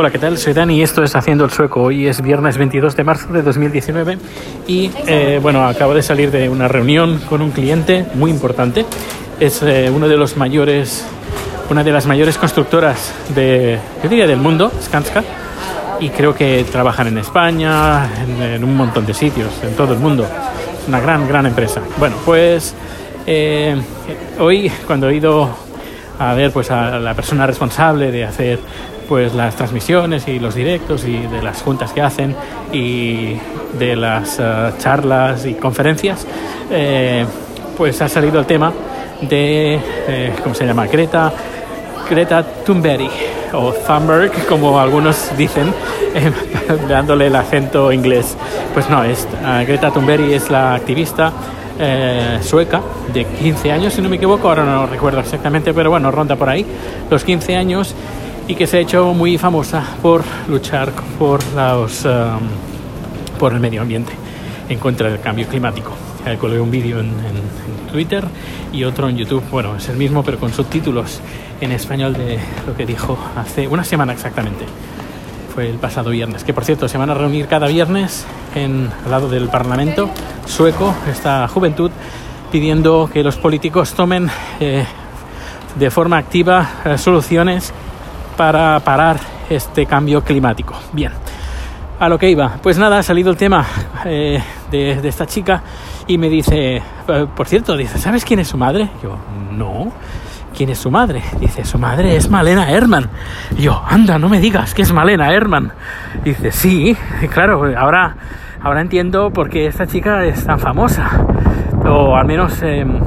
Hola, ¿qué tal? Soy Dani y esto es Haciendo el Sueco. Hoy es viernes 22 de marzo de 2019 y eh, bueno, acabo de salir de una reunión con un cliente muy importante. Es eh, uno de los mayores, una de las mayores constructoras de, yo diría, del mundo, Skanska, y creo que trabajan en España, en, en un montón de sitios, en todo el mundo. Es una gran, gran empresa. Bueno, pues eh, hoy cuando he ido a ver pues a la persona responsable de hacer pues las transmisiones y los directos y de las juntas que hacen y de las eh, charlas y conferencias, eh, pues ha salido el tema de, eh, ¿cómo se llama? Greta, Greta Thunberg o Thunberg, como algunos dicen, eh, dándole el acento inglés. Pues no, es, eh, Greta Thunberg es la activista sueca de 15 años, si no me equivoco, ahora no recuerdo exactamente, pero bueno, ronda por ahí, los 15 años y que se ha hecho muy famosa por luchar por, los, um, por el medio ambiente en contra del cambio climático. Eh, colgué un vídeo en, en- en Twitter y otro en YouTube. Bueno, es el mismo, pero con subtítulos en español de lo que dijo hace una semana exactamente. Fue el pasado viernes. Que por cierto, se van a reunir cada viernes en, al lado del Parlamento sueco, esta juventud, pidiendo que los políticos tomen eh, de forma activa eh, soluciones para parar este cambio climático. Bien, a lo que iba. Pues nada, ha salido el tema eh, de, esta chica y me dice, eh, por cierto, dice, ¿sabes quién es su madre? Yo, no. ¿Quién es su madre? Dice, su madre es Malena Herman. Y yo, anda, no me digas que es Malena Herman. Dice, sí, claro, ahora, ahora entiendo por qué esta chica es tan famosa. O al menos em,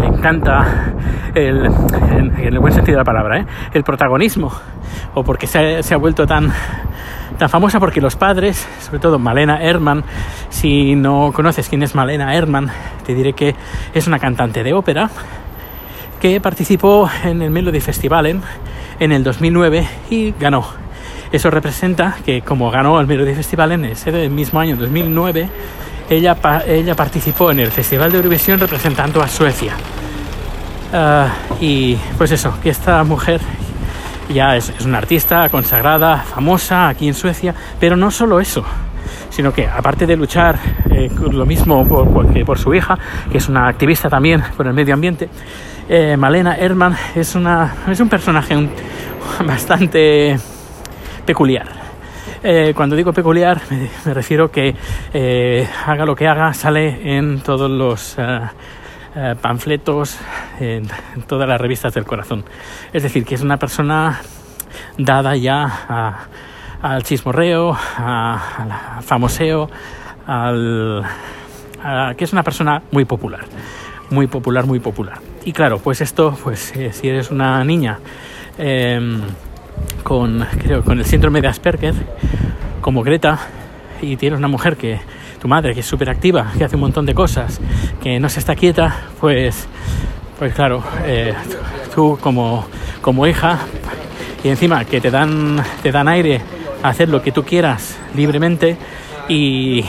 le encanta el, en, el buen sentido de la palabra, ¿eh? el protagonismo, o porque se ha, vuelto tan, tan famosa porque los padres, sobre todo Malena Herman, si no conoces quién es Malena Herman, te diré que es una cantante de ópera que participó en el Melody Festival en, el 2009 y ganó. Eso representa que como ganó el Melody Festival en ese mismo año, 2009, ella, ella participó en el Festival de Eurovisión representando a Suecia. Ah, y pues eso, que esta mujer ya es, una artista consagrada, famosa aquí en Suecia, pero no solo eso, sino que aparte de luchar eh, lo mismo por, por- su hija, que es una activista también por el medio ambiente, eh, Malena Herman es, una, es un personaje bastante peculiar. Eh, cuando digo peculiar, me, me refiero que haga lo que haga, sale en todos los eh, eh, panfletos, en, todas las revistas del corazón. Es decir, que es una persona dada ya al chismorreo, al famoseo, al, que es una persona muy popular, muy popular, muy popular. Y claro, pues esto, pues eh, si eres una niña em, con, creo, con el síndrome de Asperger, como Greta, y tienes una mujer que, tu madre, que es súper activa, que hace un montón de cosas, que no se está quieta, pues, pues claro, eh, tú como, como hija, y encima que te dan, te dan aire a hacer lo que tú quieras libremente, y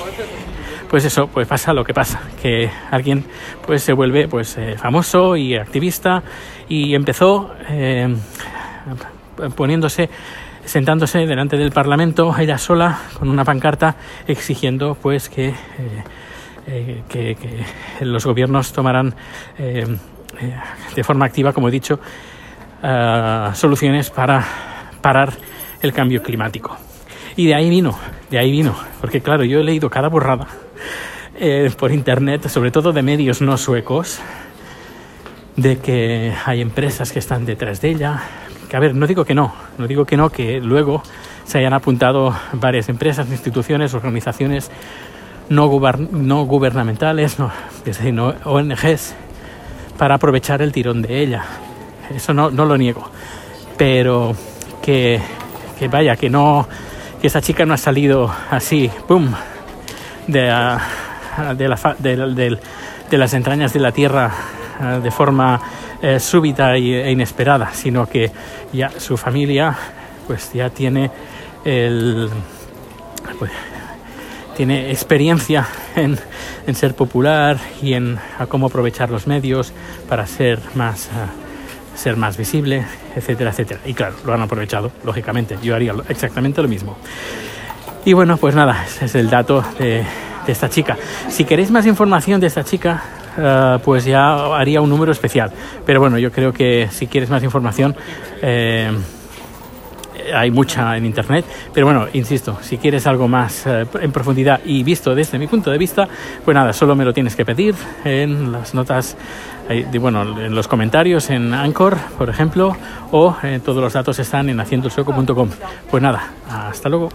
pues eso, pues pasa lo que pasa, que alguien pues se vuelve pues eh, famoso y activista, y empezó eh, poniéndose sentándose delante del Parlamento ella sola con una pancarta exigiendo pues que, eh, eh, que, los gobiernos tomaran eh, de forma activa, como he dicho, eh, soluciones para parar el cambio climático. Y de ahí vino, de ahí vino, porque claro, yo he leído cada borrada por internet, sobre todo de medios no suecos, de que hay empresas que están detrás de ella. Que a ver, no digo que no, no digo que no, que luego se hayan apuntado varias empresas, instituciones, organizaciones no, no gubernamentales, no, no ONGs, para aprovechar el tirón de ella. Eso no, no lo niego. Pero que, que vaya, que no, que esa chica no ha salido así, ¡pum! de, la de, las entrañas de la tierra de forma eh, súbita e inesperada, sino que ya su familia pues ya tiene el pues, tiene experiencia en, ser popular y en cómo aprovechar los medios para ser más ah, ser más visible, etcétera, etcétera. Y claro, lo han aprovechado, lógicamente. Yo haría exactamente lo mismo. Y bueno, pues nada, ese es el dato de, esta chica. Si queréis más información de esta chica, eh, pues ya haría un número especial. Pero bueno, yo creo que si quieres más información, eh, hay mucha en internet, pero bueno, insisto, si quieres algo más eh, en profundidad y visto desde mi punto de vista, pues nada, solo me lo tienes que pedir en las notas, bueno, en los comentarios en Anchor, por ejemplo, o eh, todos los datos están en haciendosueco.com. Pues nada, hasta luego.